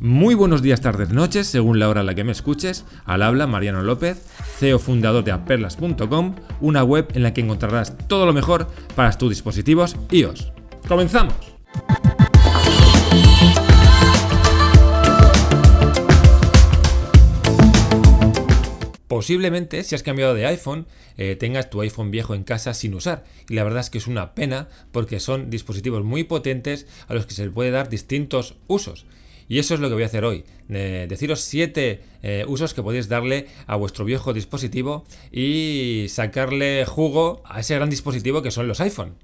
Muy buenos días, tardes, noches, según la hora en la que me escuches. Al habla Mariano López, CEO fundador de aperlas.com, una web en la que encontrarás todo lo mejor para tus dispositivos iOS. ¡Comenzamos! Posiblemente, si has cambiado de iPhone, eh, tengas tu iPhone viejo en casa sin usar. Y la verdad es que es una pena porque son dispositivos muy potentes a los que se le puede dar distintos usos. Y eso es lo que voy a hacer hoy. deciros 7 eh, usos que podéis darle a vuestro viejo dispositivo y sacarle jugo a ese gran dispositivo que son los iPhone.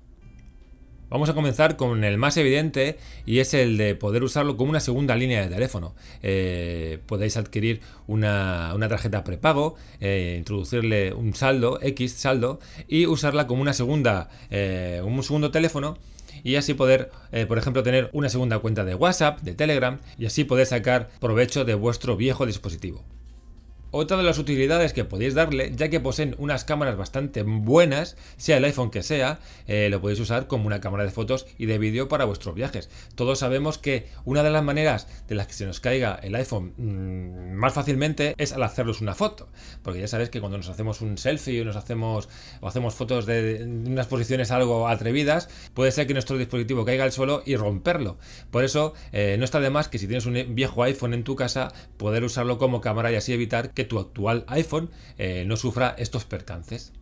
Vamos a comenzar con el más evidente y es el de poder usarlo como una segunda línea de teléfono. Eh, podéis adquirir una, tarjeta prepago, eh, introducirle un saldo, X saldo, y usarla como una segunda, un segundo teléfono y así poder, eh, por ejemplo, tener una segunda cuenta de WhatsApp, de Telegram y así poder sacar provecho de vuestro viejo dispositivo. Otra de las utilidades que podéis darle, ya que poseen unas cámaras bastante buenas, sea el iPhone que sea, eh, lo podéis usar como una cámara de fotos y de vídeo para vuestros viajes. Todos sabemos que una de las maneras de las que se nos caiga el iPhone mm, más fácilmente es al hacernos una foto. Porque ya sabéis que cuando nos hacemos un selfie o nos hacemos o hacemos fotos de, unas posiciones algo atrevidas, puede ser que nuestro dispositivo caiga al suelo y romperlo. Por eso eh, no está de más que si tienes un viejo iPhone en tu casa, poder usarlo como cámara y así evitar que tu actual iPhone eh, no sufra estos percances.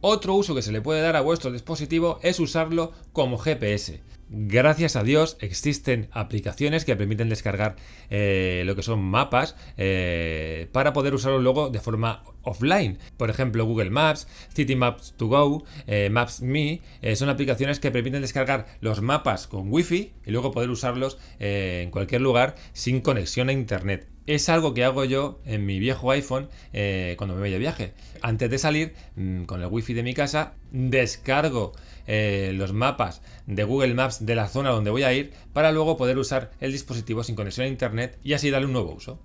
Otro uso que se le puede dar a vuestro dispositivo es usarlo como GPS. Gracias a Dios existen aplicaciones que permiten descargar eh, lo que son mapas eh, para poder usarlo luego de forma offline. Por ejemplo, Google Maps, City Maps to Go, Maps Me, son aplicaciones que permiten descargar los mapas con Wi-Fi y luego poder usarlos en cualquier lugar sin conexión a Internet es algo que hago yo en mi viejo iPhone eh, cuando me voy de viaje. Antes de salir, mm, con el wifi de mi casa, descargo eh, los mapas de Google Maps de la zona donde voy a ir para luego poder usar el dispositivo sin conexión a internet y así darle un nuevo uso.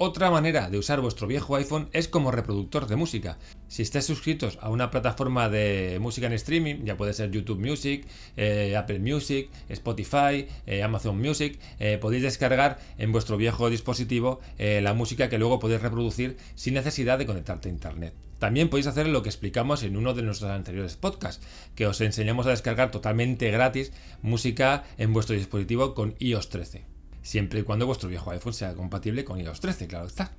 Otra manera de usar vuestro viejo iPhone es como reproductor de música. Si estáis suscritos a una plataforma de música en streaming, ya puede ser YouTube Music, eh, Apple Music, Spotify, eh, Amazon Music, eh, podéis descargar en vuestro viejo dispositivo la música que luego podéis reproducir sin necesidad de conectarte a Internet. También podéis hacer lo que explicamos en uno de nuestros anteriores podcasts, que os enseñamos a descargar totalmente gratis música en vuestro dispositivo con iOS 13 siempre y cuando vuestro viejo iPhone sea compatible con iOS 13, claro está.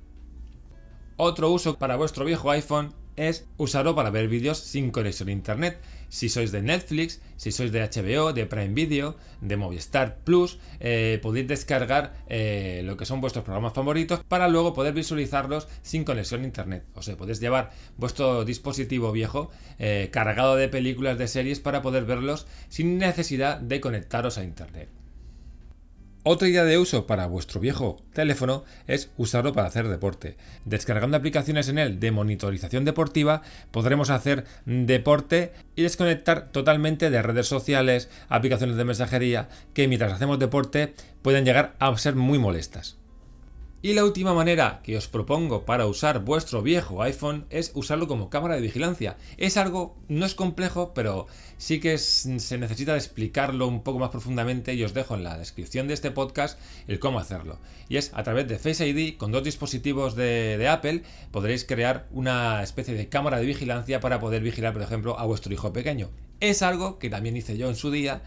Otro uso para vuestro viejo iPhone es usarlo para ver vídeos sin conexión a internet. Si sois de Netflix, si sois de HBO, de Prime Video, de Movistar Plus, eh, podéis descargar eh, lo que son vuestros programas favoritos para luego poder visualizarlos sin conexión a internet. O sea, podéis llevar vuestro dispositivo viejo eh, cargado de películas, de series para poder verlos sin necesidad de conectaros a internet. Otra idea de uso para vuestro viejo teléfono es usarlo para hacer deporte. Descargando aplicaciones en él de monitorización deportiva, podremos hacer deporte y desconectar totalmente de redes sociales, aplicaciones de mensajería, que mientras hacemos deporte pueden llegar a ser muy molestas. Y la última manera que os propongo para usar vuestro viejo iPhone es usarlo como cámara de vigilancia. Es algo, no es complejo, pero sí que se necesita explicarlo un poco más profundamente y os dejo en la descripción de este podcast el cómo hacerlo. Y es a través de Face ID, con dos dispositivos de, Apple, podréis crear una especie de cámara de vigilancia para poder vigilar, por ejemplo, a vuestro hijo pequeño. Es algo que también hice yo en su día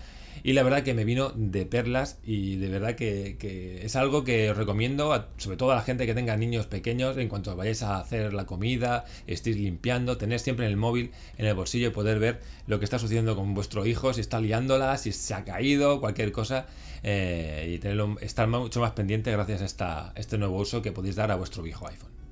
y la verdad que me vino de perlas y de verdad que, es algo que os recomiendo, sobre todo a la gente que tenga niños pequeños, en cuanto vayáis a hacer la comida, estéis limpiando, tener siempre en el móvil, en el bolsillo y poder ver lo que está sucediendo con vuestro hijo, si está liándola, si se ha caído, cualquier cosa, eh, y tenerlo, estar mucho más pendiente gracias a esta, este nuevo uso que podéis dar a vuestro viejo iPhone.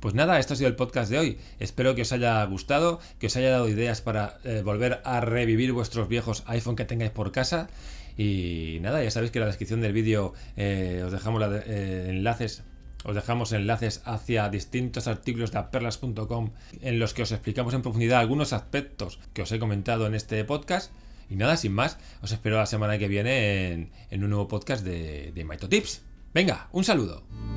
Pues nada, esto ha sido el podcast de hoy. Espero que os haya gustado, que os haya dado ideas para eh, volver a revivir vuestros viejos iPhone que tengáis por casa. Y nada, ya sabéis que en la descripción del vídeo eh, os dejamos eh, enlaces. Os dejamos enlaces hacia distintos artículos de aperlas.com en los que os explicamos en profundidad algunos aspectos que os he comentado en este podcast. Y nada, sin más, os espero la semana que viene en, un nuevo podcast de, de Tips. Venga, un saludo.